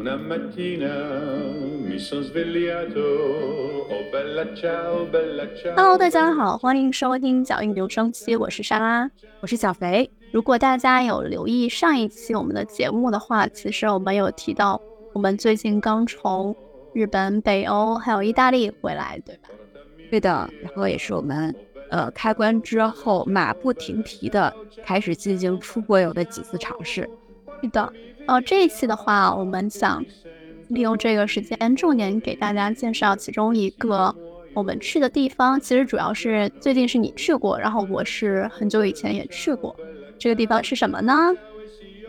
Una mattina mi son svegliato, oh bella ciao, bella ciao. Hello，大家好，欢迎收听脚印留声机，我是莎拉。我是小肥。如果大家有留意上一期我们的节目的话，其实我们有提到，我们最近刚从日本、北欧还有意大利回来，对吧？对的，然后也是我们呃开关之后马不停蹄的开始进行出国游的几次尝试。是的，呃，这一期的话，我们想利用这个时间，重点给大家介绍其中一个我们去的地方。其实主要是最近是你去过，然后我是很久以前也去过。这个地方是什么呢？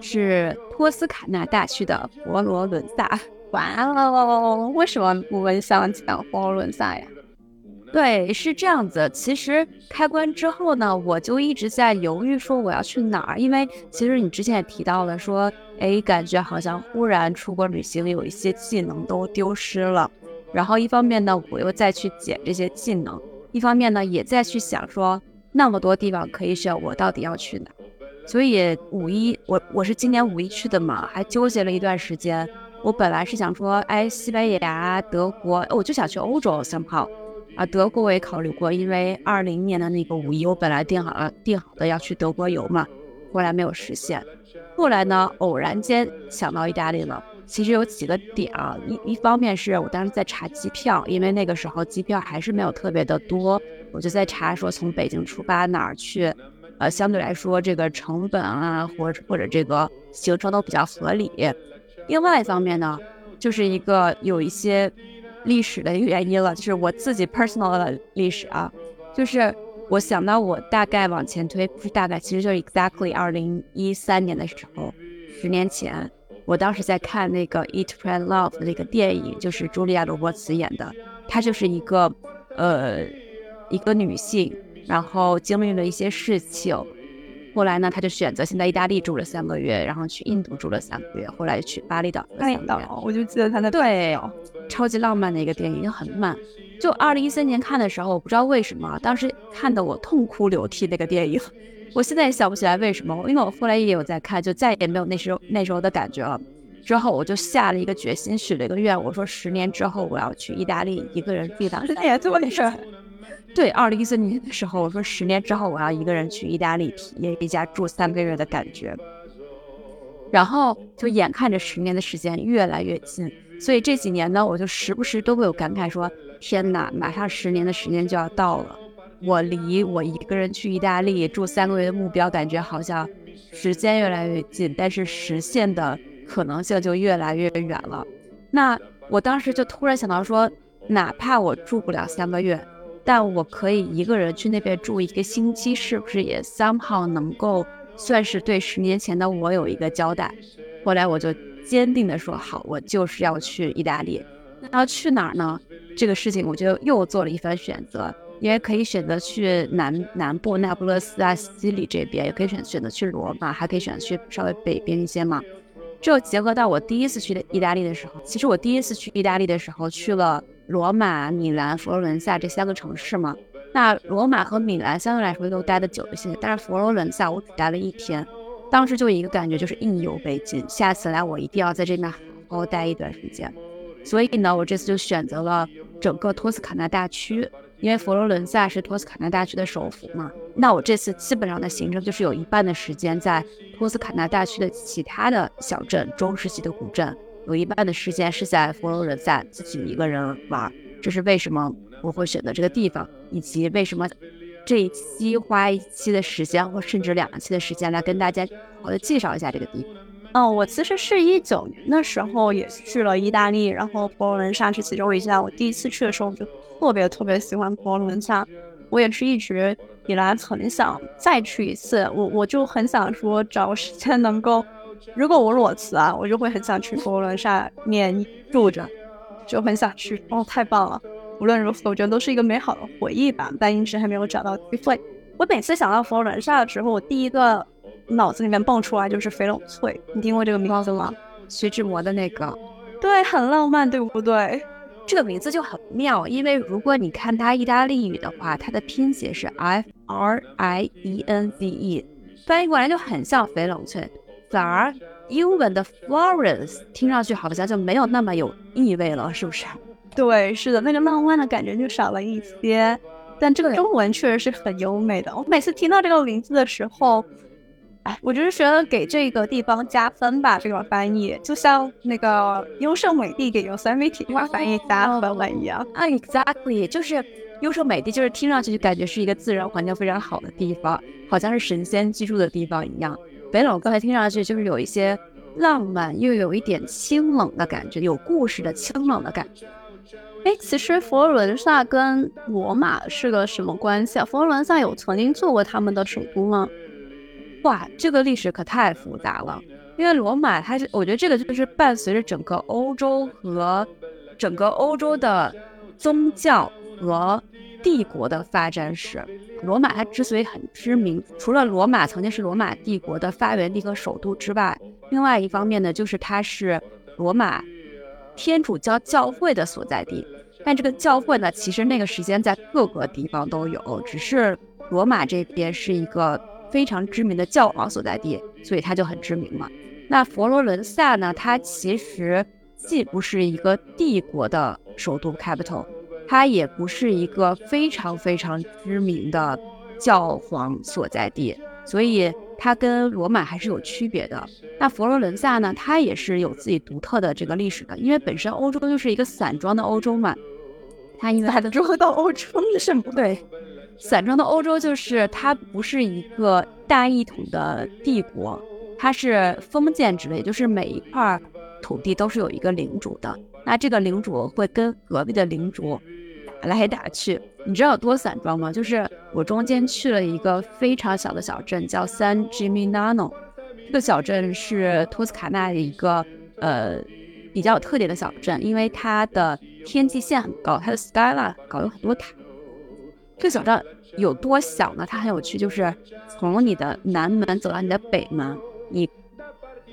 是托斯卡纳大区的佛罗伦萨。哇哦，为什么我们想讲佛罗伦萨呀？对，是这样子。其实开关之后呢，我就一直在犹豫说我要去哪儿，因为其实你之前也提到了说，哎，感觉好像忽然出国旅行有一些技能都丢失了。然后一方面呢，我又再去捡这些技能；一方面呢，也在去想说，那么多地方可以选，我到底要去哪儿？所以五一我我是今年五一去的嘛，还纠结了一段时间。我本来是想说，哎，西班牙、德国，我就想去欧洲三炮。啊，德国我也考虑过，因为二零年的那个五一，我本来定好了，定好的要去德国游嘛，后来没有实现。后来呢，偶然间想到意大利了。其实有几个点啊，一一方面是我当时在查机票，因为那个时候机票还是没有特别的多，我就在查说从北京出发哪儿去，呃，相对来说这个成本啊，或者或者这个行程都比较合理。另外一方面呢，就是一个有一些。历史的一个原因了，就是我自己 personal 的历史啊，就是我想到我大概往前推，不是大概，其实就是 exactly 二零一三年的时候，十年前，我当时在看那个 Eat Pray Love 的那个电影，就是茱莉亚罗伯茨演的，她就是一个呃一个女性，然后经历了一些事情。后来呢，他就选择先在意大利住了三个月，然后去印度住了三个月，后来去巴厘岛。巴厘岛，我就记得他在对，超级浪漫的一个电影，很慢。就二零一三年看的时候，我不知道为什么，当时看的我痛哭流涕那个电影。我现在也想不起来为什么，因为我后来也有在看，就再也没有那时候那时候的感觉了。之后我就下了一个决心，许了一个愿，我说十年之后我要去意大利一个人住。当时也这么回事。对，二零一四年的时候，我说十年之后我要一个人去意大利体验一下住三个月的感觉，然后就眼看着十年的时间越来越近，所以这几年呢，我就时不时都会有感慨说：天哪，马上十年的时间就要到了，我离我一个人去意大利住三个月的目标，感觉好像时间越来越近，但是实现的可能性就越来越远了。那我当时就突然想到说，哪怕我住不了三个月。但我可以一个人去那边住一个星期，是不是也 somehow 能够算是对十年前的我有一个交代？后来我就坚定的说好，我就是要去意大利。那要去哪儿呢？这个事情我就又做了一番选择，因为可以选择去南南部那不勒斯啊、西里这边，也可以选选择去罗马，还可以选择去稍微北边一些嘛。这结合到我第一次去意大利的时候，其实我第一次去意大利的时候去了。罗马、米兰、佛罗伦萨这三个城市嘛，那罗马和米兰相对来说都待的久一些，但是佛罗伦萨我只待了一天，当时就一个感觉就是应有未尽，下次来我一定要在这边好好待一段时间。所以呢，我这次就选择了整个托斯卡纳大区，因为佛罗伦萨是托斯卡纳大区的首府嘛。那我这次基本上的行程就是有一半的时间在托斯卡纳大区的其他的小镇、中世纪的古镇。有一半的时间是在佛罗伦萨自己一个人玩，这是为什么我会选择这个地方，以及为什么这一期花一期的时间，或甚至两期的时间来跟大家好的介绍一下这个地方。嗯，我其实是一九年的时候也去了意大利，然后佛罗伦萨是其中一家。我第一次去的时候就特别特别喜欢佛罗伦萨，我也是一直以来很想再去一次。我我就很想说找时间能够。如果我裸辞啊，我就会很想去佛罗伦萨面住着，就很想去哦，太棒了！无论如何，我觉得都是一个美好的回忆吧。但一直还没有找到机会。我每次想到佛罗伦萨的时候，我第一个脑子里面蹦出来就是翡冷翠。你听过这个名字吗？徐志摩的那个，对，很浪漫，对不对？这个名字就很妙，因为如果你看它意大利语的话，它的拼写是 F R I E N Z E，翻译过来就很像翡冷翠。反而英文的 Florence 听上去好像就没有那么有意味了，是不是？对，是的，那个浪漫的感觉就少了一些。但这个中文确实是很优美的。我每次听到这个名字的时候，哎，我就是觉得给这个地方加分吧。这个翻译就像那个优胜美地给 Yosemite 这块翻译加分了一样。啊，exactly，就是优胜美地，就是听上去就感觉是一个自然环境非常好的地方，好像是神仙居住的地方一样。北冷刚才听上去就是有一些浪漫，又有一点清冷的感觉，有故事的清冷的感觉。哎，其实佛罗伦萨跟罗马是个什么关系啊？佛罗伦萨有曾经做过他们的首都吗？哇，这个历史可太复杂了。因为罗马它是，我觉得这个就是伴随着整个欧洲和整个欧洲的宗教和帝国的发展史。罗马它之所以很知名，除了罗马曾经是罗马帝国的发源地和首都之外，另外一方面呢，就是它是罗马。天主教教会的所在地，但这个教会呢，其实那个时间在各个地方都有，只是罗马这边是一个非常知名的教皇所在地，所以它就很知名嘛。那佛罗伦萨呢，它其实既不是一个帝国的首都 capital，它也不是一个非常非常知名的教皇所在地，所以。它跟罗马还是有区别的。那佛罗伦萨呢？它也是有自己独特的这个历史的，因为本身欧洲就是一个散装的欧洲嘛。它因为散装到欧洲 是什么？对，散装的欧洲就是它不是一个大一统的帝国，它是封建制的，也就是每一块土地都是有一个领主的。那这个领主会跟隔壁的领主打来打去。你知道有多散装吗？就是我中间去了一个非常小的小镇，叫 San Gimignano。这个小镇是托斯卡纳的一个呃比较有特点的小镇，因为它的天际线很高，它的 skyline 高，有很多塔。这个小镇有多小呢？它很有趣，就是从你的南门走到你的北门，你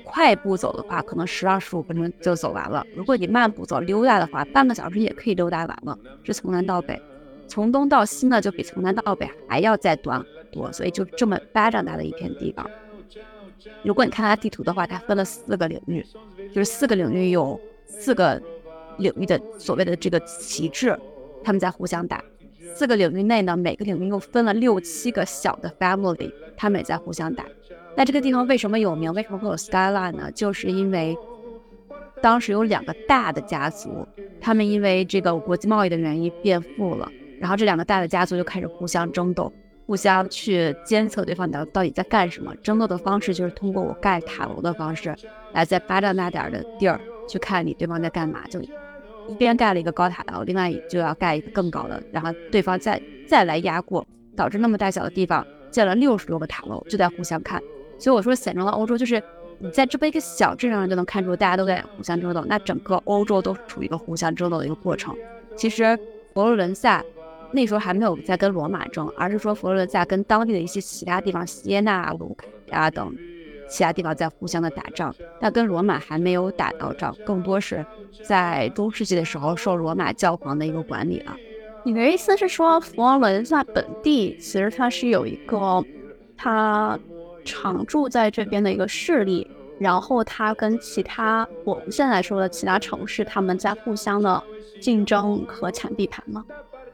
快步走的话，可能十到十五分钟就走完了；如果你慢步走、溜达的话，半个小时也可以溜达完了。是从南到北。从东到西呢，就比从南到北还要再短很多，所以就这么巴掌大的一片地方。如果你看它地图的话，它分了四个领域，就是四个领域有四个领域的所谓的这个旗帜，他们在互相打。四个领域内呢，每个领域又分了六七个小的 family，他们也在互相打。那这个地方为什么有名？为什么会有 skyline 呢？就是因为当时有两个大的家族，他们因为这个国际贸易的原因变富了。然后这两个大的家族就开始互相争斗，互相去监测对方到到底在干什么。争斗的方式就是通过我盖塔楼的方式，来在巴掌大点儿的地儿去看你对方在干嘛。就一边盖了一个高塔楼，另外就要盖一个更高的，然后对方再再来压过，导致那么大小的地方建了六十多个塔楼，就在互相看。所以我说，散装的欧洲就是你在这么一个小镇上就能看出大家都在互相争斗，那整个欧洲都是处于一个互相争斗的一个过程。其实佛罗伦萨。那时候还没有在跟罗马争，而是说佛罗伦萨跟当地的一些其他地方，锡耶纳、卢卡呀等其他地方在互相的打仗，但跟罗马还没有打到仗，更多是在中世纪的时候受罗马教皇的一个管理了。你的意思是说，佛罗伦萨本地其实它是有一个它常驻在这边的一个势力，然后它跟其他我们现在说的其他城市，他们在互相的竞争和抢地盘吗？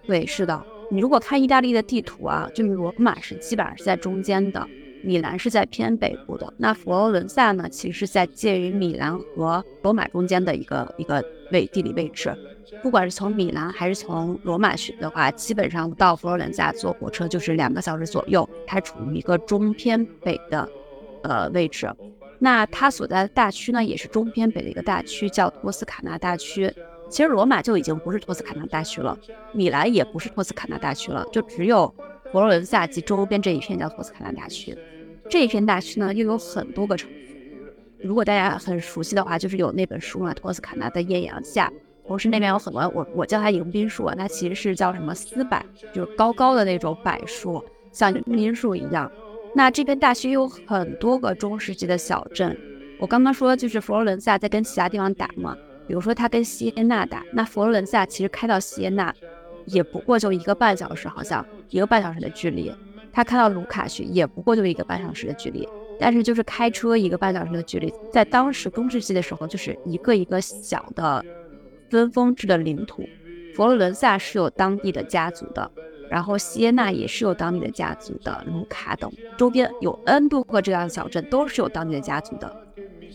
对，是的。你如果看意大利的地图啊，就是罗马是基本上是在中间的，米兰是在偏北部的。那佛罗伦萨呢，其实是在介于米兰和罗马中间的一个一个位地理位置。不管是从米兰还是从罗马去的话，基本上到佛罗伦萨坐火车就是两个小时左右。它处于一个中偏北的呃位置。那它所在的大区呢，也是中偏北的一个大区，叫托斯卡纳大区。其实罗马就已经不是托斯卡纳大区了，米兰也不是托斯卡纳大区了，就只有佛罗伦萨及周边这一片叫托斯卡纳大区。这一片大区呢，又有很多个城市。如果大家很熟悉的话，就是有那本书嘛，《托斯卡纳的艳阳下》。同时那边有很多，我我叫它迎宾树，它其实是叫什么丝柏，就是高高的那种柏树，像迎宾树一样。那这片大区有很多个中世纪的小镇。我刚刚说就是佛罗伦萨在跟其他地方打嘛。比如说他跟锡耶纳打，那佛罗伦萨其实开到锡耶纳也不过就一个半小时，好像一个半小时的距离。他开到卢卡去也不过就一个半小时的距离。但是就是开车一个半小时的距离，在当时中世纪的时候，就是一个一个小的分封制的领土。佛罗伦萨是有当地的家族的，然后锡耶纳也是有当地的家族的，卢卡等周边有 N 多个这样的小镇都是有当地的家族的。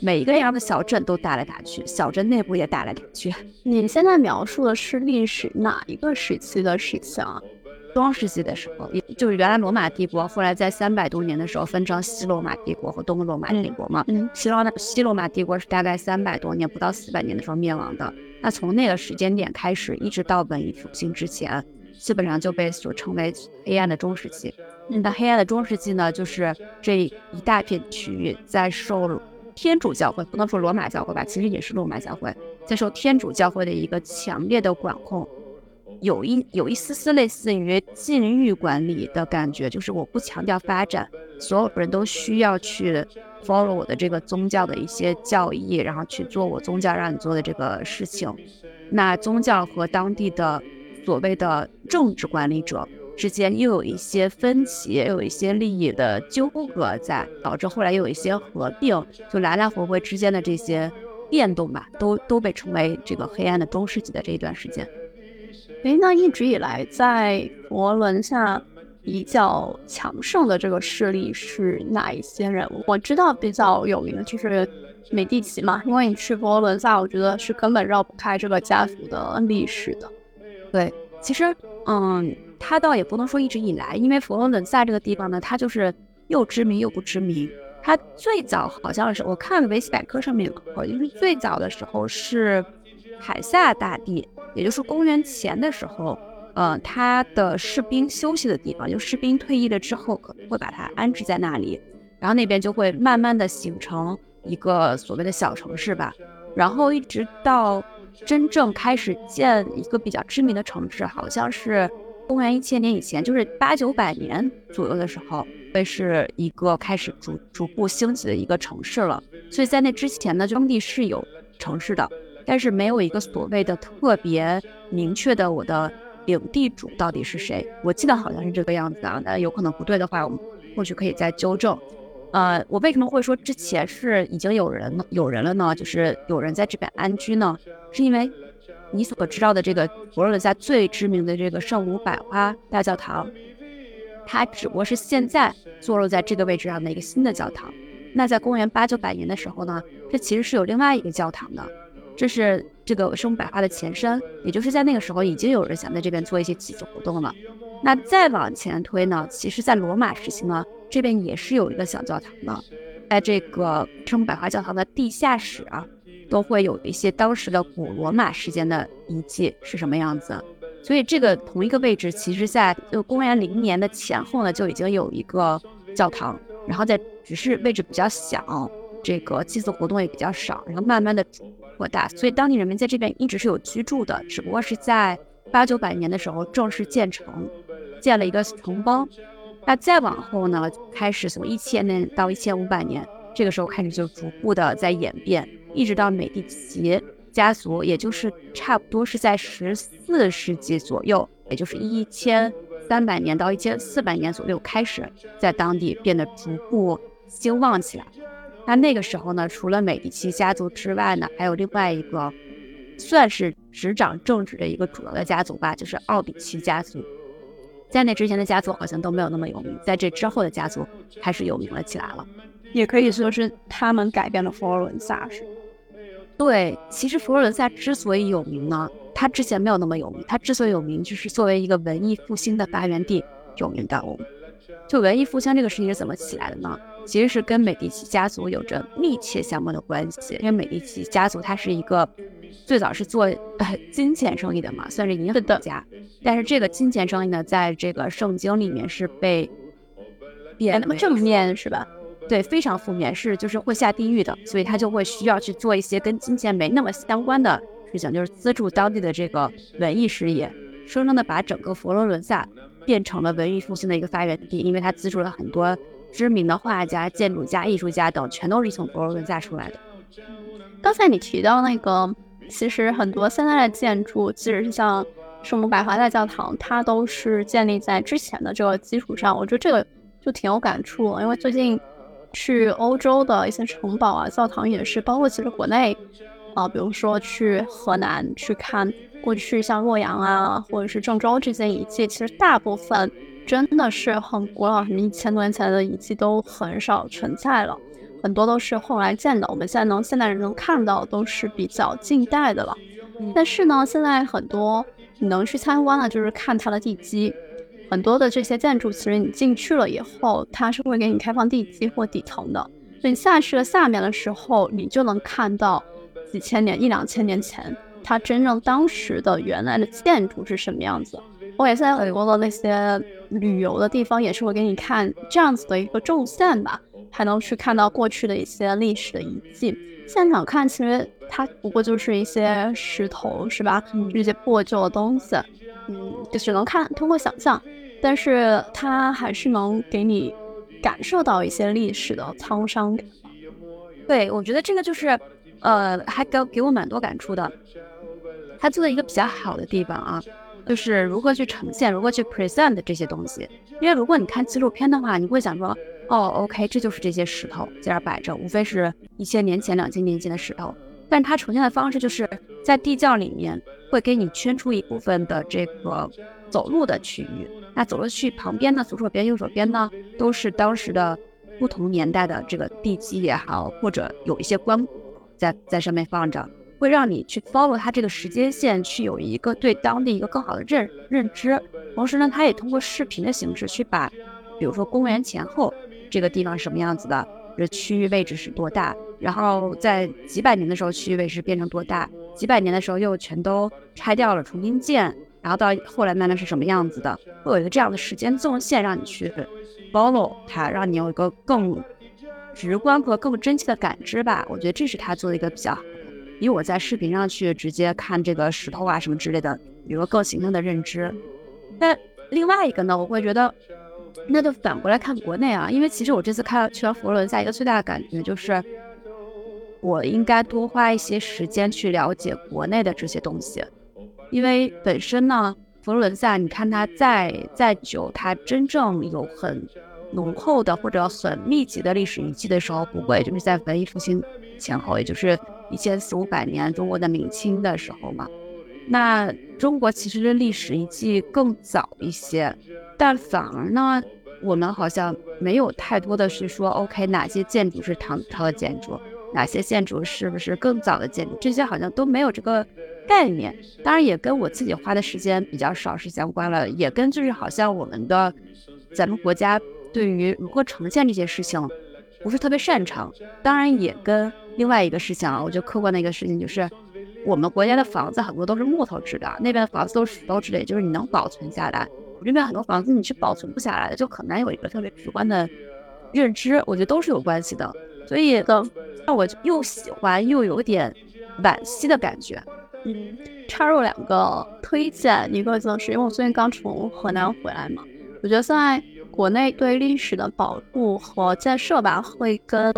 每一个这样的小镇都打来打去，小镇内部也打来打去。你现在描述的是历史哪一个时期的事情啊？中世纪的时候，也就是原来罗马帝国，后来在三百多年的时候分成西罗马帝国和东罗马帝国嘛。嗯，西罗西罗马帝国是大概三百多年，不到四百年的时候灭亡的。那从那个时间点开始，一直到文艺复兴之前，基本上就被所称为黑暗的中世纪。那黑暗的中世纪呢，就是这一大片区域在受天主教会，不能说罗马教会吧，其实也是罗马教会，在受天主教会的一个强烈的管控。有一有一丝丝类似于禁欲管理的感觉，就是我不强调发展，所有人都需要去 follow 我的这个宗教的一些教义，然后去做我宗教让你做的这个事情。那宗教和当地的所谓的政治管理者之间又有一些分歧，又有一些利益的纠葛在，导致后来又有一些合并，就来来回回之间的这些变动吧，都都被称为这个黑暗的中世纪的这一段时间。诶，那一直以来在佛伦萨比较强盛的这个势力是哪一些人物？我知道比较有名的就是美第奇嘛，因为你去佛罗伦萨，我觉得是根本绕不开这个家族的历史的。对，其实，嗯，他倒也不能说一直以来，因为佛罗伦萨这个地方呢，它就是又知名又不知名。它最早好像是我看维基百科上面有个，就是最早的时候是凯撒大帝。也就是公元前的时候，呃，他的士兵休息的地方，就士兵退役了之后，可能会把它安置在那里，然后那边就会慢慢的形成一个所谓的小城市吧。然后一直到真正开始建一个比较知名的城市，好像是公元一千年以前，就是八九百年左右的时候，会是一个开始逐逐步兴起的一个城市了。所以在那之前呢，当地是有城市的。但是没有一个所谓的特别明确的我的领地主到底是谁？我记得好像是这个样子啊，那有可能不对的话，我们或许可以再纠正。呃，我为什么会说之前是已经有人有人了呢？就是有人在这边安居呢？是因为你所知道的这个佛罗伦萨最知名的这个圣母百花大教堂，它只不过是现在坐落在这个位置上的一个新的教堂。那在公元八九百年的时候呢，这其实是有另外一个教堂的。这是这个圣母百花的前身，也就是在那个时候已经有人想在这边做一些祭祀活动了。那再往前推呢，其实，在罗马时期呢，这边也是有一个小教堂的，在这个圣母百花教堂的地下室啊，都会有一些当时的古罗马时间的遗迹是什么样子。所以这个同一个位置，其实在就公元零年的前后呢，就已经有一个教堂，然后在只是位置比较小，这个祭祀活动也比较少，然后慢慢的。扩大，所以当地人民在这边一直是有居住的，只不过是在八九百年的时候正式建成，建了一个城邦。那再往后呢，开始从一千年到一千五百年，这个时候开始就逐步的在演变，一直到美第奇家族，也就是差不多是在十四世纪左右，也就是一千三百年到一千四百年左右开始在当地变得逐步兴旺起来。那那个时候呢，除了美第奇家族之外呢，还有另外一个算是执掌政治的一个主要的家族吧，就是奥比奇家族。在那之前的家族好像都没有那么有名，在这之后的家族开始有名了起来了。也可以说是他们改变了佛罗伦萨，是对，其实佛罗伦萨之所以有名呢，它之前没有那么有名。它之所以有名，就是作为一个文艺复兴的发源地有名的。就文艺复兴这个事情是怎么起来的呢？其实是跟美第奇家族有着密切相关的关系，因为美第奇家族它是一个最早是做呃金钱生意的嘛，算是银行家。但是这个金钱生意呢，在这个圣经里面是被贬那么正面是吧？对，非常负面，是就是会下地狱的。所以他就会需要去做一些跟金钱没那么相关的事情，就是资助当地的这个文艺事业，生生的把整个佛罗伦萨变成了文艺复兴的一个发源地，因为他资助了很多。知名的画家、建筑家、艺术家等，全都是从佛罗伦萨出来的。刚才你提到那个，其实很多现在的建筑，即使是像圣母百花大教堂，它都是建立在之前的这个基础上。我觉得这个就挺有感触，因为最近去欧洲的一些城堡啊、教堂也是，包括其实国内啊，比如说去河南去看过去像洛阳啊，或者是郑州这些遗迹，其实大部分真的是很古老，什么一千多年前的遗迹都很少存在了，很多都是后来建的。我们现在能现代人能看到都是比较近代的了。但是呢，现在很多你能去参观的，就是看它的地基。很多的这些建筑，其实你进去了以后，它是会给你开放地基或底层的。所以你下去了下面的时候，你就能看到几千年、一两千年前它真正当时的原来的建筑是什么样子。我也在很多的那些旅游的地方，也是会给你看这样子的一个纵线吧，还能去看到过去的一些历史的遗迹。现场看，其实它不过就是一些石头，是吧？这些破旧的东西，嗯，就只能看，通过想象。但是它还是能给你感受到一些历史的沧桑感。对，我觉得这个就是，呃，还给给我蛮多感触的。他做的一个比较好的地方啊，就是如何去呈现，如何去 present 这些东西。因为如果你看纪录片的话，你会想说，哦，OK，这就是这些石头在这摆着，无非是一千年前、两千年前的石头。但它呈现的方式就是在地窖里面会给你圈出一部分的这个走路的区域。那走路区旁边呢，左手边、右手边呢，都是当时的不同年代的这个地基也好，或者有一些棺在在上面放着，会让你去 follow 它这个时间线，去有一个对当地一个更好的认认知。同时呢，它也通过视频的形式去把，比如说公元前后这个地方是什么样子的，这区域位置是多大。然后在几百年的时候，区域位是变成多大？几百年的时候又全都拆掉了，重新建，然后到后来慢慢是什么样子的？会有一个这样的时间纵线让你去 follow 它，让你有一个更直观和更真切的感知吧。我觉得这是他做的一个比较好的，比我在视频上去直接看这个石头啊什么之类的，有个更形象的认知。但另外一个呢，我会觉得，那就反过来看国内啊，因为其实我这次看去完佛罗伦萨，一个最大的感觉就是。我应该多花一些时间去了解国内的这些东西，因为本身呢，佛罗伦萨，你看它再再久，它真正有很浓厚的或者很密集的历史遗迹的时候，不会就是在文艺复兴前后，也就是一千四五百年中国的明清的时候嘛。那中国其实的历史遗迹更早一些，但反而呢，我们好像没有太多的是说，OK，哪些建筑是唐朝的建筑。哪些建筑是不是更早的建筑？这些好像都没有这个概念。当然，也跟我自己花的时间比较少是相关了，也跟就是好像我们的咱们国家对于如何呈现这些事情不是特别擅长。当然，也跟另外一个事情啊，我觉得客观的一个事情就是，我们国家的房子很多都是木头制的，那边的房子都是石头制的，就是你能保存下来。我这边很多房子你是保存不下来的，就很难有一个特别直观的认知。我觉得都是有关系的。所以的。让我又喜欢又有点惋惜的感觉。嗯，插入两个推荐，一个就是因为我最近刚从河南回来嘛，我觉得在国内对历史的保护和建设吧，会跟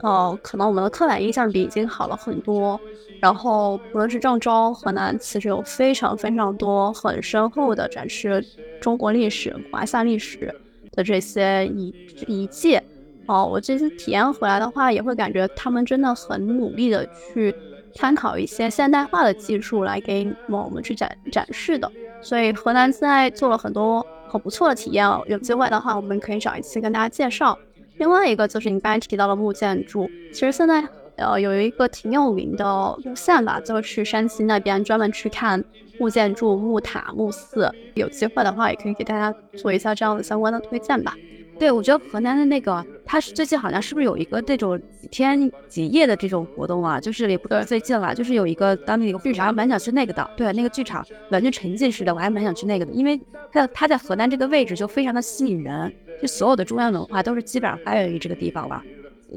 呃可能我们的刻板印象比已经好了很多。然后无论是郑州、河南，其实有非常非常多很深厚的展示中国历史、华夏历史的这些遗遗迹。哦，我这次体验回来的话，也会感觉他们真的很努力的去参考一些现代化的技术来给我们去展展示的。所以河南现在做了很多很不错的体验哦，有机会的话，我们可以找一次跟大家介绍。另外一个就是你刚才提到的木建筑，其实现在呃有一个挺有名的路线吧，就是去山西那边专门去看木建筑、木塔、木寺。有机会的话，也可以给大家做一下这样的相关的推荐吧。对，我觉得河南的那个，他是最近好像是不是有一个这种几天几夜的这种活动啊？就是也不是，最近了，就是有一个当地一个剧场，蛮想去那个的。对，那个剧场完全沉浸式的，我还蛮想去那个的，因为它它在河南这个位置就非常的吸引人，就所有的中原文化都是基本上发源于这个地方了。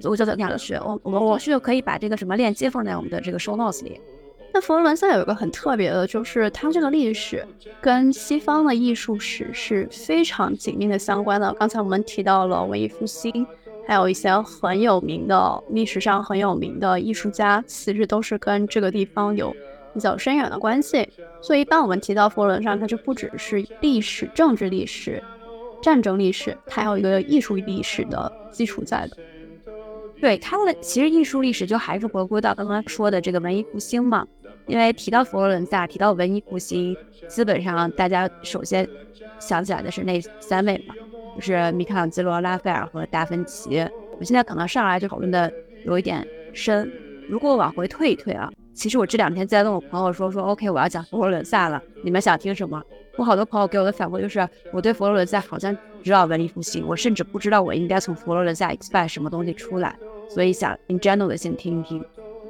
我就想去，我我我是可以把这个什么链接放在我们的这个 show notes 里。那佛罗伦萨有一个很特别的，就是它这个历史跟西方的艺术史是非常紧密的相关的。刚才我们提到了文艺复兴，还有一些很有名的历史上很有名的艺术家，其实都是跟这个地方有比较深远的关系。所以一般我们提到佛罗伦萨，它就不只是历史、政治历史、战争历史，它还有一个艺术历史的基础在的。对它的其实艺术历史就还是回归到刚刚说的这个文艺复兴嘛。因为提到佛罗伦萨，提到文艺复兴，基本上大家首先想起来的是那三位嘛，就是米开朗基罗、拉斐尔和达芬奇。我现在可能上来就讨论的有一点深，如果往回退一退啊，其实我这两天在跟我朋友说说，OK，我要讲佛罗伦萨了，你们想听什么？我好多朋友给我的反馈就是，我对佛罗伦萨好像知道文艺复兴，我甚至不知道我应该从佛罗伦萨 expect 什么东西出来，所以想 in general 的先听一听。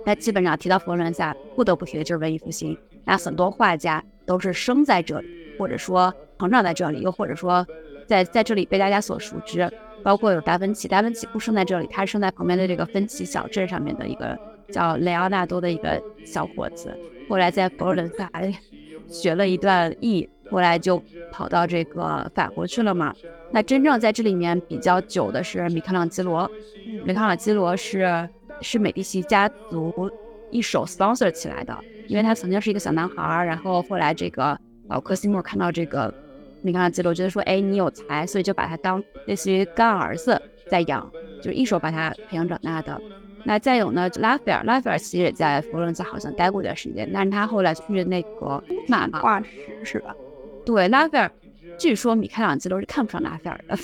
那基本上提到佛罗伦萨，不得不提的就是文艺复兴。那很多画家都是生在这里，或者说成长在这里，又或者说在在这里被大家所熟知。包括有达芬奇，达芬奇不生在这里，他是生在旁边的这个芬奇小镇上面的一个叫雷奥纳多的一个小伙子。后来在佛罗伦萨 学了一段艺，后来就跑到这个法国去了嘛。那真正在这里面比较久的是米开朗基罗，米开朗基罗是。是美第奇家族一手 sponsor 起来的，因为他曾经是一个小男孩，然后后来这个老科西莫看到这个米开朗基罗，觉得说，哎，你有才，所以就把他当类似于干儿子在养，就一手把他培养长大的。那再有呢，拉斐尔，拉斐尔其实也在佛罗伦萨好像待过一段时间，但是他后来去那个马画师是吧？对，拉斐尔，据说米开朗基罗是看不上拉斐尔的。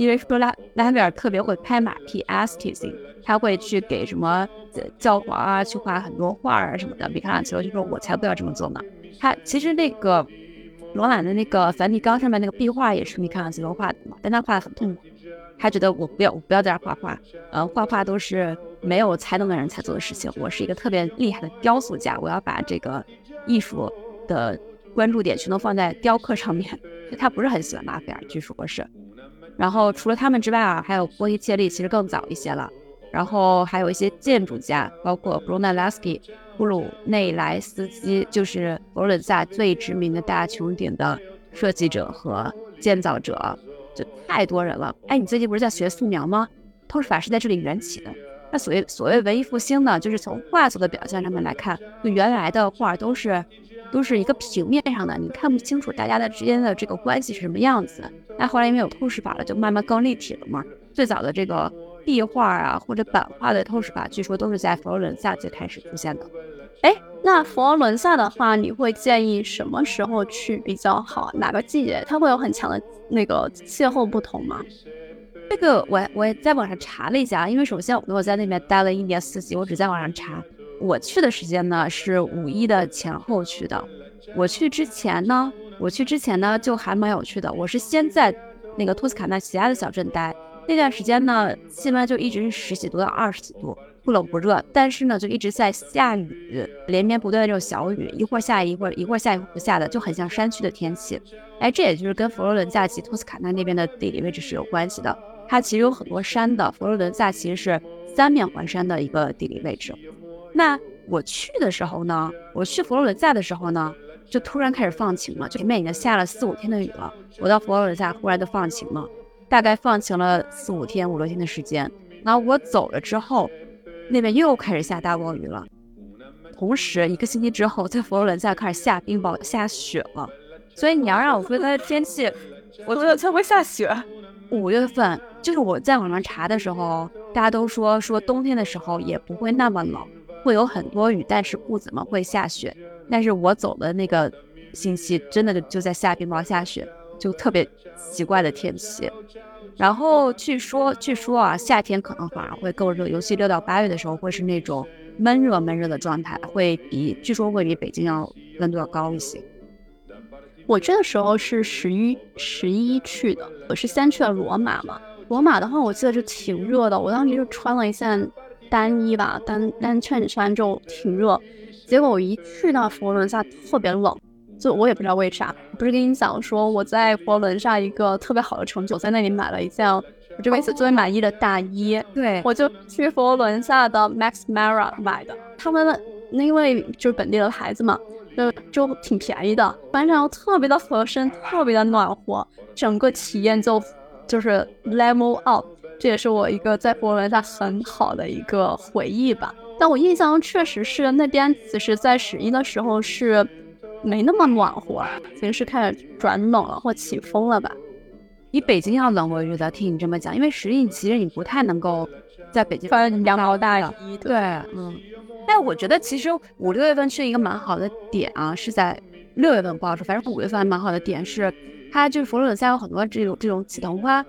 因为说拉拉斐尔特别会拍马屁 a s t i n g 他会去给什么教皇啊去画很多画啊什么的。米开朗基罗就说：“我才不要这么做呢。”他其实那个罗马的那个梵蒂冈上面那个壁画也是米开朗基罗画的嘛，但他画的很痛苦。他觉得我不要我不要在这画画，呃，画画都是没有才能的人才做的事情。我是一个特别厉害的雕塑家，我要把这个艺术的关注点全都放在雕刻上面。他不是很喜欢拉斐尔，据说是。然后除了他们之外啊，还有波提切利，其实更早一些了。然后还有一些建筑家，包括布鲁内拉斯基、布鲁内莱斯基，就是佛罗伦萨最知名的大穹顶的设计者和建造者，就太多人了。哎，你最近不是在学素描吗？透视法是在这里缘起的。那所谓所谓文艺复兴呢，就是从画作的表现上面来看，就原来的画都是。都是一个平面上的，你看不清楚大家的之间的这个关系是什么样子。那后来因为有透视法了，就慢慢更立体了嘛。最早的这个壁画啊或者版画的透视法，据说都是在佛罗伦萨最开始出现的。哎，那佛罗伦萨的话，你会建议什么时候去比较好？哪个季节？它会有很强的那个气候不同吗？这个我我也在网上查了一下，因为首先我我在那边待了一年四季，我只在网上查。我去的时间呢是五一的前后去的。我去之前呢，我去之前呢就还蛮有趣的。我是先在那个托斯卡纳其他的小镇待，那段时间呢气温就一直是十几度到二十几度，不冷不热。但是呢就一直在下雨，连绵不断的这种小雨，一会儿下一会儿一会儿下一会儿不下的，就很像山区的天气。哎，这也就是跟佛罗伦萨及托斯卡纳那边的地理位置是有关系的。它其实有很多山的，佛罗伦萨其实是三面环山的一个地理位置。那我去的时候呢，我去佛罗伦萨的时候呢，就突然开始放晴了，就前面已经下了四五天的雨了。我到佛罗伦萨忽然就放晴了，大概放晴了四五天、五六天的时间。然后我走了之后，那边又开始下大暴雨了。同时，一个星期之后，在佛罗伦萨开始下冰雹、下雪了。所以你要让我说它的天气，我觉得才会下雪。五月份就是我在网上查的时候，大家都说说冬天的时候也不会那么冷。会有很多雨，但是不怎么会下雪。但是我走的那个星期，真的就在下冰雹、下雪，就特别奇怪的天气。然后据说，据说啊，夏天可能反而会更热，尤其六到八月的时候，会是那种闷热闷热的状态，会比据说会比北京要温度要高一些。我去的时候是十一十一去的，我是先去了罗马嘛。罗马的话，我记得就挺热的，我当时就穿了一件。单衣吧，单单衬衫就挺热，结果我一去到佛罗伦萨特别冷，就我也不知道为啥。不是跟你讲说我在佛罗伦萨一个特别好的城，我在那里买了一件我这辈子最满意的大衣。对，我就去佛罗伦萨的 Max Mara 买的，他们因为就是本地的牌子嘛，就就挺便宜的，反正特别的合身，特别的暖和，整个体验就就是 level up。这也是我一个在佛罗伦萨很好的一个回忆吧。但我印象确实是那边其实，在十一的时候是没那么暖和，已经是开始转冷了或起风了吧。比北京要冷，我觉得听你这么讲，因为十一其实你不太能够在北京穿羊毛大衣。对，嗯。但我觉得其实五六月份是一个蛮好的点啊，是在六月份不好说，反正五月份还蛮好的点是，它就是佛罗伦萨有很多这种这种紫藤花。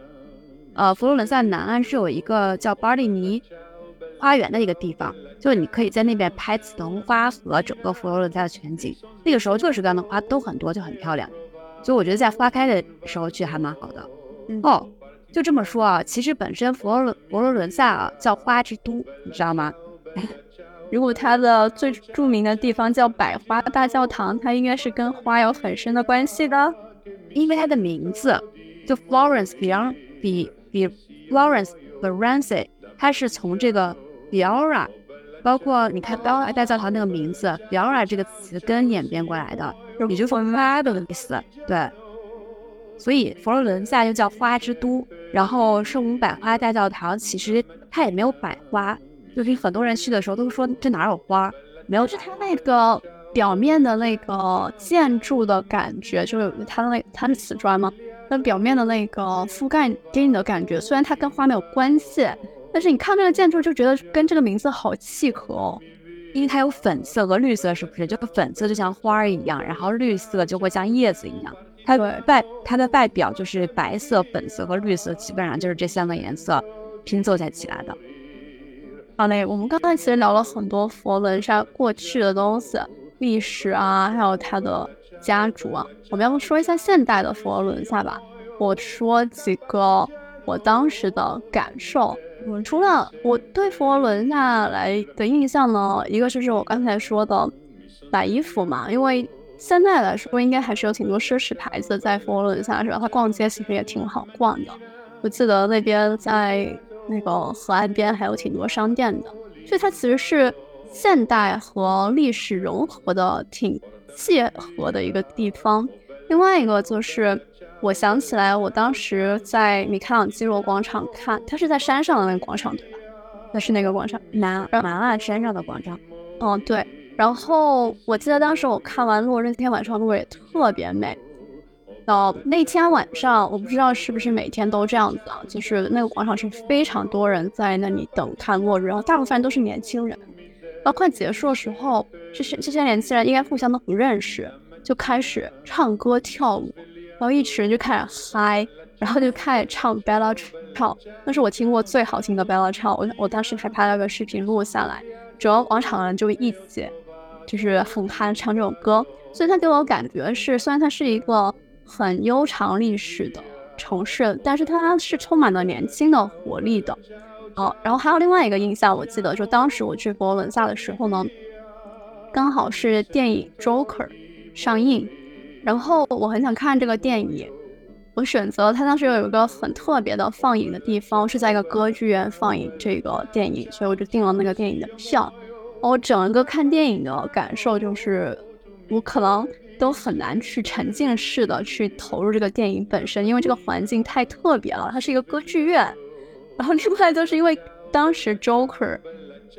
呃，佛罗伦萨南岸是有一个叫巴利尼花园的一个地方，就是你可以在那边拍紫藤花和整个佛罗伦萨的全景。那个时候各式各样的花都很多，就很漂亮。所以我觉得在花开的时候去还蛮好的。哦，就这么说啊，其实本身佛罗伦佛罗伦萨啊叫花之都，你知道吗？如果它的最著名的地方叫百花大教堂，它应该是跟花有很深的关系的，因为它的名字就 Florence Beyond 比比 Florence Berenice，它是从这个 Biora，包括你看 Biora 大教堂那个名字 Biora 这个词根演变过来的，也就是花的意思。对，所以佛罗伦萨又叫花之都。然后圣母百花大教堂其实它也没有百花。就是很多人去的时候都说这哪有花，没有，是它那个表面的那个建筑的感觉，就是它的那它是瓷砖吗？那表面的那个覆盖给你的感觉，虽然它跟花没有关系，但是你看这个建筑就觉得跟这个名字好契合哦，因为它有粉色和绿色，是不是？这个粉色就像花儿一样，然后绿色就会像叶子一样。它外它的外表就是白色、粉色和绿色，基本上就是这三个颜色拼凑在起来的。好嘞，我们刚才其实聊了很多佛罗伦萨过去的东西，历史啊，还有它的家族啊。我们要不说一下现代的佛罗伦萨吧？我说几个我当时的感受。我除了我对佛罗伦萨来的印象呢，一个就是我刚才说的买衣服嘛，因为现在来说应该还是有挺多奢侈牌子在佛罗伦萨，是吧？它逛街其实也挺好逛的。我记得那边在。那个河岸边还有挺多商店的，所以它其实是现代和历史融合的挺契合的一个地方。另外一个就是，我想起来我当时在米开朗基罗广场看，它是在山上的那个广场对吧？那是那个广场，南南岸山上的广场。嗯，对。然后我记得当时我看完落日那天晚上，落日也特别美。到那天晚上，我不知道是不是每天都这样子啊，就是那个广场是非常多人在那里等看落日，然后大部分都是年轻人。到快结束的时候，这些这些年轻人应该互相都不认识，就开始唱歌跳舞，然后一群人就开始嗨，然后就开始唱 Bella Ciao，那是我听过最好听的 Bella Ciao，我我当时还拍了个视频录下来，整个广场人就一起就是很嗨唱这首歌，所以他给我感觉是，虽然它是一个。很悠长历史的城市，但是它是充满了年轻的活力的。哦，然后还有另外一个印象，我记得就当时我去佛罗伦萨的时候呢，刚好是电影《Joker》上映，然后我很想看这个电影，我选择它当时有一个很特别的放映的地方，是在一个歌剧院放映这个电影，所以我就订了那个电影的票。我整个看电影的感受就是，我可能。都很难去沉浸式的去投入这个电影本身，因为这个环境太特别了。它是一个歌剧院，然后另外就是因为当时 Joker，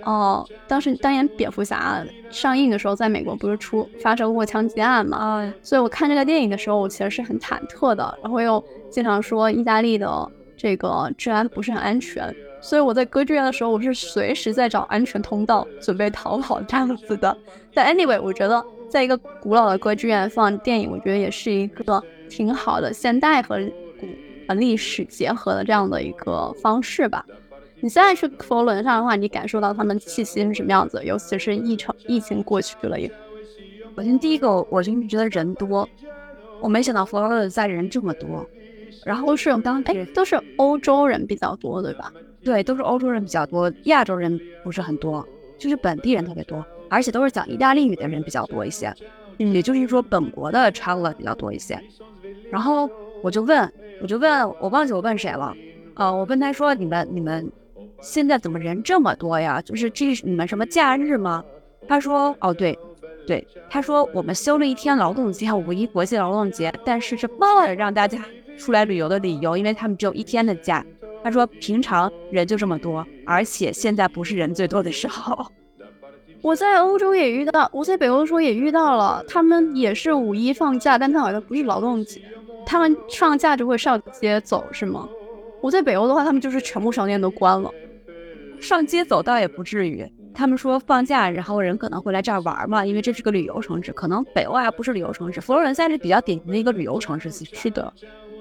哦，当时当年蝙蝠侠上映的时候，在美国不是出发生过枪击案嘛，啊，所以我看这个电影的时候，我其实是很忐忑的，然后又经常说意大利的这个治安不是很安全，所以我在歌剧院的时候，我是随时在找安全通道，准备逃跑这样子的。但 anyway，我觉得。在一个古老的歌剧院放电影，我觉得也是一个挺好的现代和历史结合的这样的一个方式吧。你现在去佛罗伦萨的话，你感受到他们气息是什么样子？尤其是疫情疫情过去了以后，首先第一个，我就觉得人多，我没想到佛罗伦萨人这么多，然后是当哎都是欧洲人比较多，对吧？对，都是欧洲人比较多，亚洲人不是很多，就是本地人特别多。而且都是讲意大利语的人比较多一些，嗯，也就是说本国的 traveler 比较多一些。然后我就问，我就问我忘记我问谁了，呃，我问他说你们你们现在怎么人这么多呀？就是这是你们什么假日吗？他说哦对对，他说我们休了一天劳动节，五一国际劳动节，但是是为了让大家出来旅游的理由，因为他们只有一天的假。他说平常人就这么多，而且现在不是人最多的时候。我在欧洲也遇到，我在北欧的时候也遇到了，他们也是五一放假，但他好像不是劳动节，他们放假就会上街走是吗？我在北欧的话，他们就是全部商店都关了。上街走倒也不至于，他们说放假，然后人可能会来这儿玩嘛，因为这是个旅游城市。可能北欧还不是旅游城市，佛罗伦萨是比较典型的一个旅游城市。是的，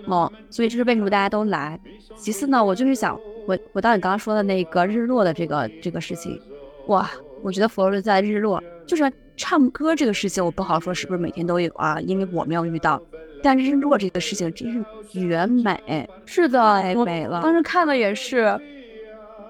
哦，所以这是为什么大家都来。其次呢，我就是想，我我到你刚刚说的那个日落的这个这个事情，哇，我觉得佛罗伦萨日落就是唱歌这个事情，我不好说是不是每天都有啊，因为我没有遇到。但日落这个事情真是绝美，是的，太美了。当时看的也是。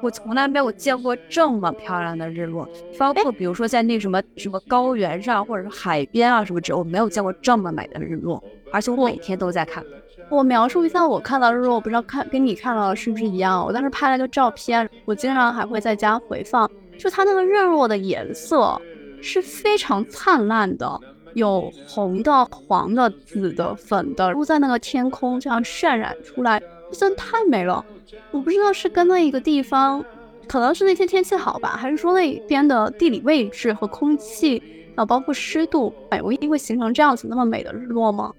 我从来没有见过这么漂亮的日落，包括比如说在那什么什么高原上，或者是海边啊什么之类，我没有见过这么美的日落，而且我每天都在看。我描述一下我看到日落，我不知道看跟你看到的是不是一样。我当时拍了个照片，我经常还会在家回放。就它那个日落的颜色是非常灿烂的，有红的、黄的、紫的、粉的，落在那个天空这样渲染出来，真的太美了。我不知道是跟那一个地方，可能是那天天气好吧，还是说那边的地理位置和空气，啊，包括湿度，哎，我一定会形成这样子那么美的日落吗？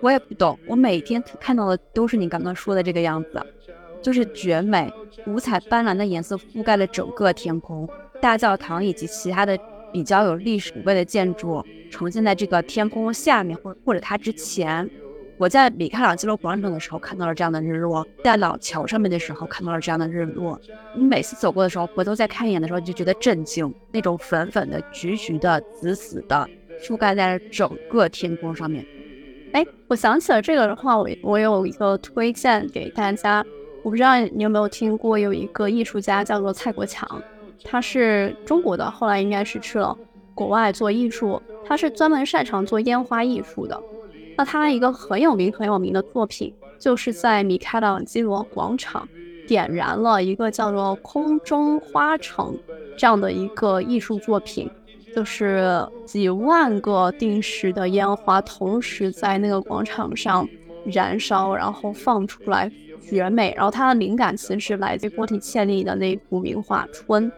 我也不懂，我每天看到的都是你刚刚说的这个样子，就是绝美，五彩斑斓的颜色覆盖了整个天空，大教堂以及其他的比较有历史古味的建筑呈现在这个天空下面，或或者它之前。我在米开朗基罗广场的时候看到了这样的日落，在老桥上面的时候看到了这样的日落。你每次走过的时候，回头再看一眼的时候，你就觉得震惊。那种粉粉的、橘橘的、紫紫的，覆盖在了整个天空上面。哎，我想起了这个的话，我我有一个推荐给大家。我不知道你有没有听过，有一个艺术家叫做蔡国强，他是中国的，后来应该是去了国外做艺术。他是专门擅长做烟花艺术的。那他一个很有名很有名的作品，就是在米开朗基罗广场点燃了一个叫做“空中花城”这样的一个艺术作品，就是几万个定时的烟花同时在那个广场上燃烧，然后放出来，绝美。然后它的灵感其实是来自波提切利的那幅名画《春》。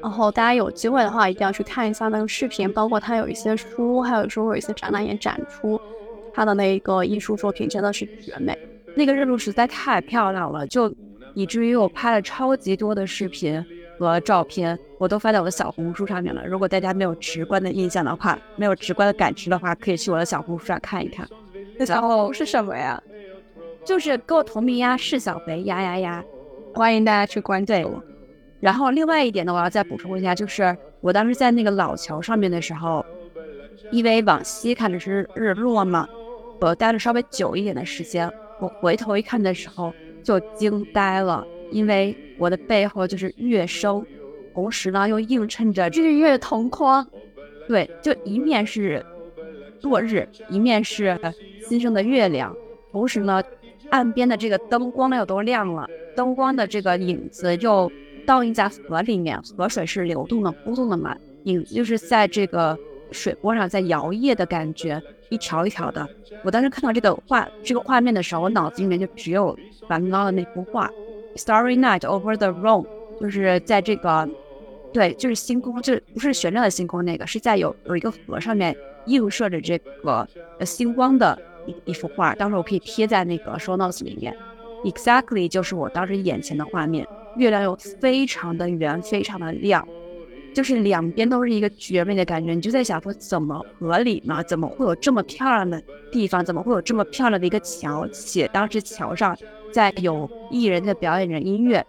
然后大家有机会的话，一定要去看一下那个视频，包括他有一些书，还有时候有一些展览也展出。他的那个艺术作品真的是绝美，那个日落实在太漂亮了，就以至于我拍了超级多的视频和照片，我都发在我的小红书上面了。如果大家没有直观的印象的话，没有直观的感知的话，可以去我的小红书上看一看。那小红是什么呀？就是跟我同名呀，是小肥呀呀呀，欢迎大家去关注。然后另外一点呢，我要再补充一下，就是我当时在那个老桥上面的时候，因为往西看的是日落嘛。我待了稍微久一点的时间，我回头一看的时候就惊呆了，因为我的背后就是月升，同时呢又映衬着日月同框，对，就一面是落日，一面是新生的月亮，同时呢岸边的这个灯光又都亮了，灯光的这个影子又倒映在河里面，河水是流动的、波动的嘛，影就是在这个水波上在摇曳的感觉。一条一条的，我当时看到这个画这个画面的时候，我脑子里面就只有梵高的那幅画《Starry Night Over the Rhone》，就是在这个，对，就是星空，就不是旋转的星空那个，是在有有一个河上面映射着这个呃星光的一一幅画。到时候我可以贴在那个 show notes 里面。Exactly，就是我当时眼前的画面，月亮又非常的圆，非常的亮。就是两边都是一个绝美的感觉，你就在想说怎么合理呢？怎么会有这么漂亮的地方？怎么会有这么漂亮的一个桥？且当时桥上在有艺人在表演着音乐，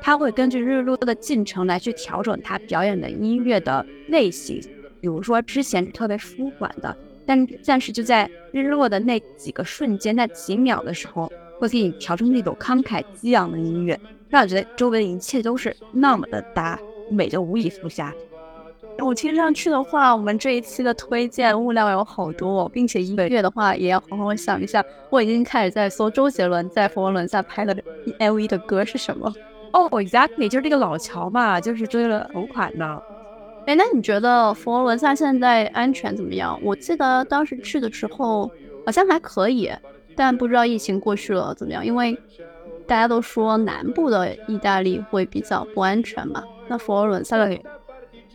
他会根据日落的进程来去调整他表演的音乐的类型。比如说之前特别舒缓的，但但是就在日落的那几个瞬间、那几秒的时候，会给你调成那种慷慨激昂的音乐，让你觉得周围的一切都是那么的搭。美的无以复加。我听上去的话，我们这一期的推荐物料有好多，并且音乐的话也要好好想一下。我已经开始在搜周杰伦在佛罗伦萨拍的 MV 的歌是什么。哦，Exactly，就是这个老乔嘛，就是追了同款的。哎，那你觉得佛罗伦萨现在安全怎么样？我记得当时去的时候好像还可以，但不知道疫情过去了怎么样，因为大家都说南部的意大利会比较不安全嘛。那佛罗伦萨的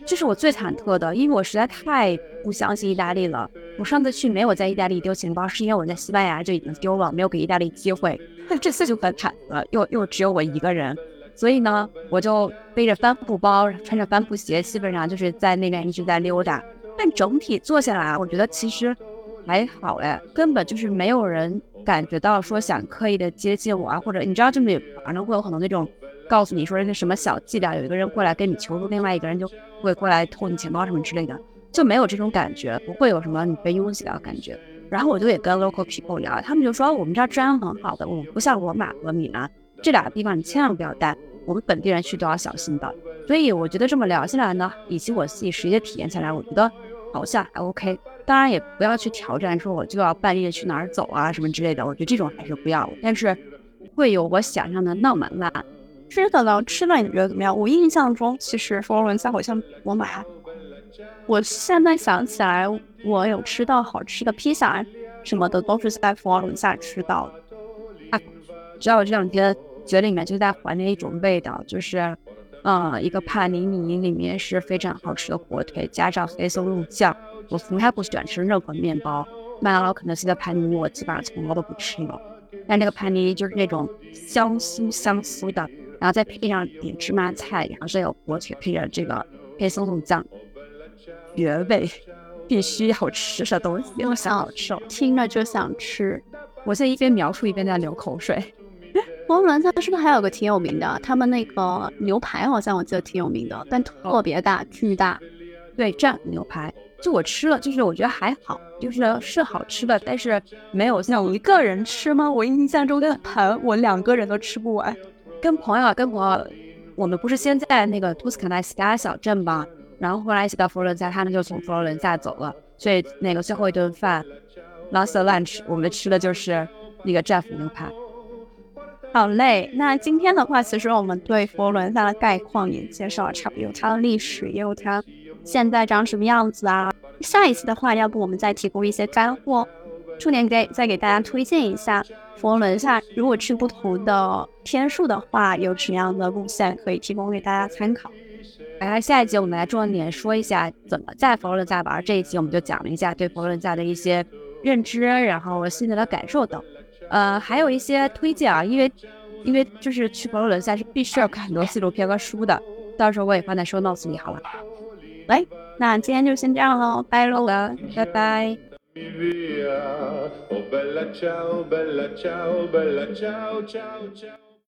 这是我最忐忑的，因为我实在太不相信意大利了。我上次去没有在意大利丢钱包，是因为我在西班牙就已经丢了，没有给意大利机会。但这次就很忐忑，又又只有我一个人，所以呢，我就背着帆布包，穿着帆布鞋，基本上就是在那边一直在溜达。但整体做下来，我觉得其实还好嘞，根本就是没有人感觉到说想刻意的接近我啊，或者你知道，就是反正会有很多那种。告诉你说那什么小伎俩，有一个人过来跟你求助，另外一个人就会过来偷你钱包什么之类的，就没有这种感觉，不会有什么你被拥挤的感觉。然后我就也跟 local people 聊，他们就说我们这儿治安很好的，我们不像罗马和米兰这俩地方，你千万不要带，我们本地人去都要小心的。所以我觉得这么聊下来呢，以及我自己实际体验下来，我觉得好像还 OK。当然也不要去挑战说我就要半夜去哪儿走啊什么之类的，我觉得这种还是不要。但是会有我想象的那么烂。吃的呢？吃的你觉得怎么样？我印象中，其实佛罗伦萨好像我买，我现在想起来，我有吃到好吃的披萨什么的，都是在佛罗伦萨吃到的。啊，知道我这两天嘴里面就在怀念一种味道，就是，嗯，一个帕尼尼里面是非常好吃的火腿，加上黑松露酱。我从来不喜欢吃任何面包，麦当劳、肯德基的帕尼尼我基本上从来都不吃了。但这个帕尼尼就是那种香酥香酥的。然后再配上点芝麻菜，然后再有火腿，配着这个黑松露酱，绝味，必须要吃的东西。又想好吃，听着就想吃。我现在一边描述一边在流口水。佛罗伦萨是不是还有个挺有名的？他们那个牛排好像我记得挺有名的，但特别大，巨大。对，这样牛排，就我吃了，就是我觉得还好，就是是好吃的，但是没有像一个人吃吗？我印象中的盘，我两个人都吃不完。跟朋友，跟朋友，我们不是先在那个托斯卡纳西达小镇吗？然后后来一起到佛罗伦萨，他们就从佛罗伦萨走了，所以那个最后一顿饭，last lunch，我们吃的就是那个 Jeff 牛排。好嘞，那今天的话，其实我们对佛罗伦萨的概况也介绍了差不多，它的历史，也有它现在长什么样子啊。下一次的话，要不我们再提供一些干货，重点给再给大家推荐一下。佛罗伦萨如果去不同的天数的话，有什么样的路线可以提供给大家参考？来，下一集我们来重点说一下怎么在佛罗伦萨玩。这一集我们就讲了一下对佛罗伦萨的一些认知，然后心得的感受等。呃，还有一些推荐啊，因为因为就是去佛罗伦萨是必须要看很多纪录片和书的，到时候我也放在 show notes 里好了。来，那今天就先这样喽，拜喽，拜拜。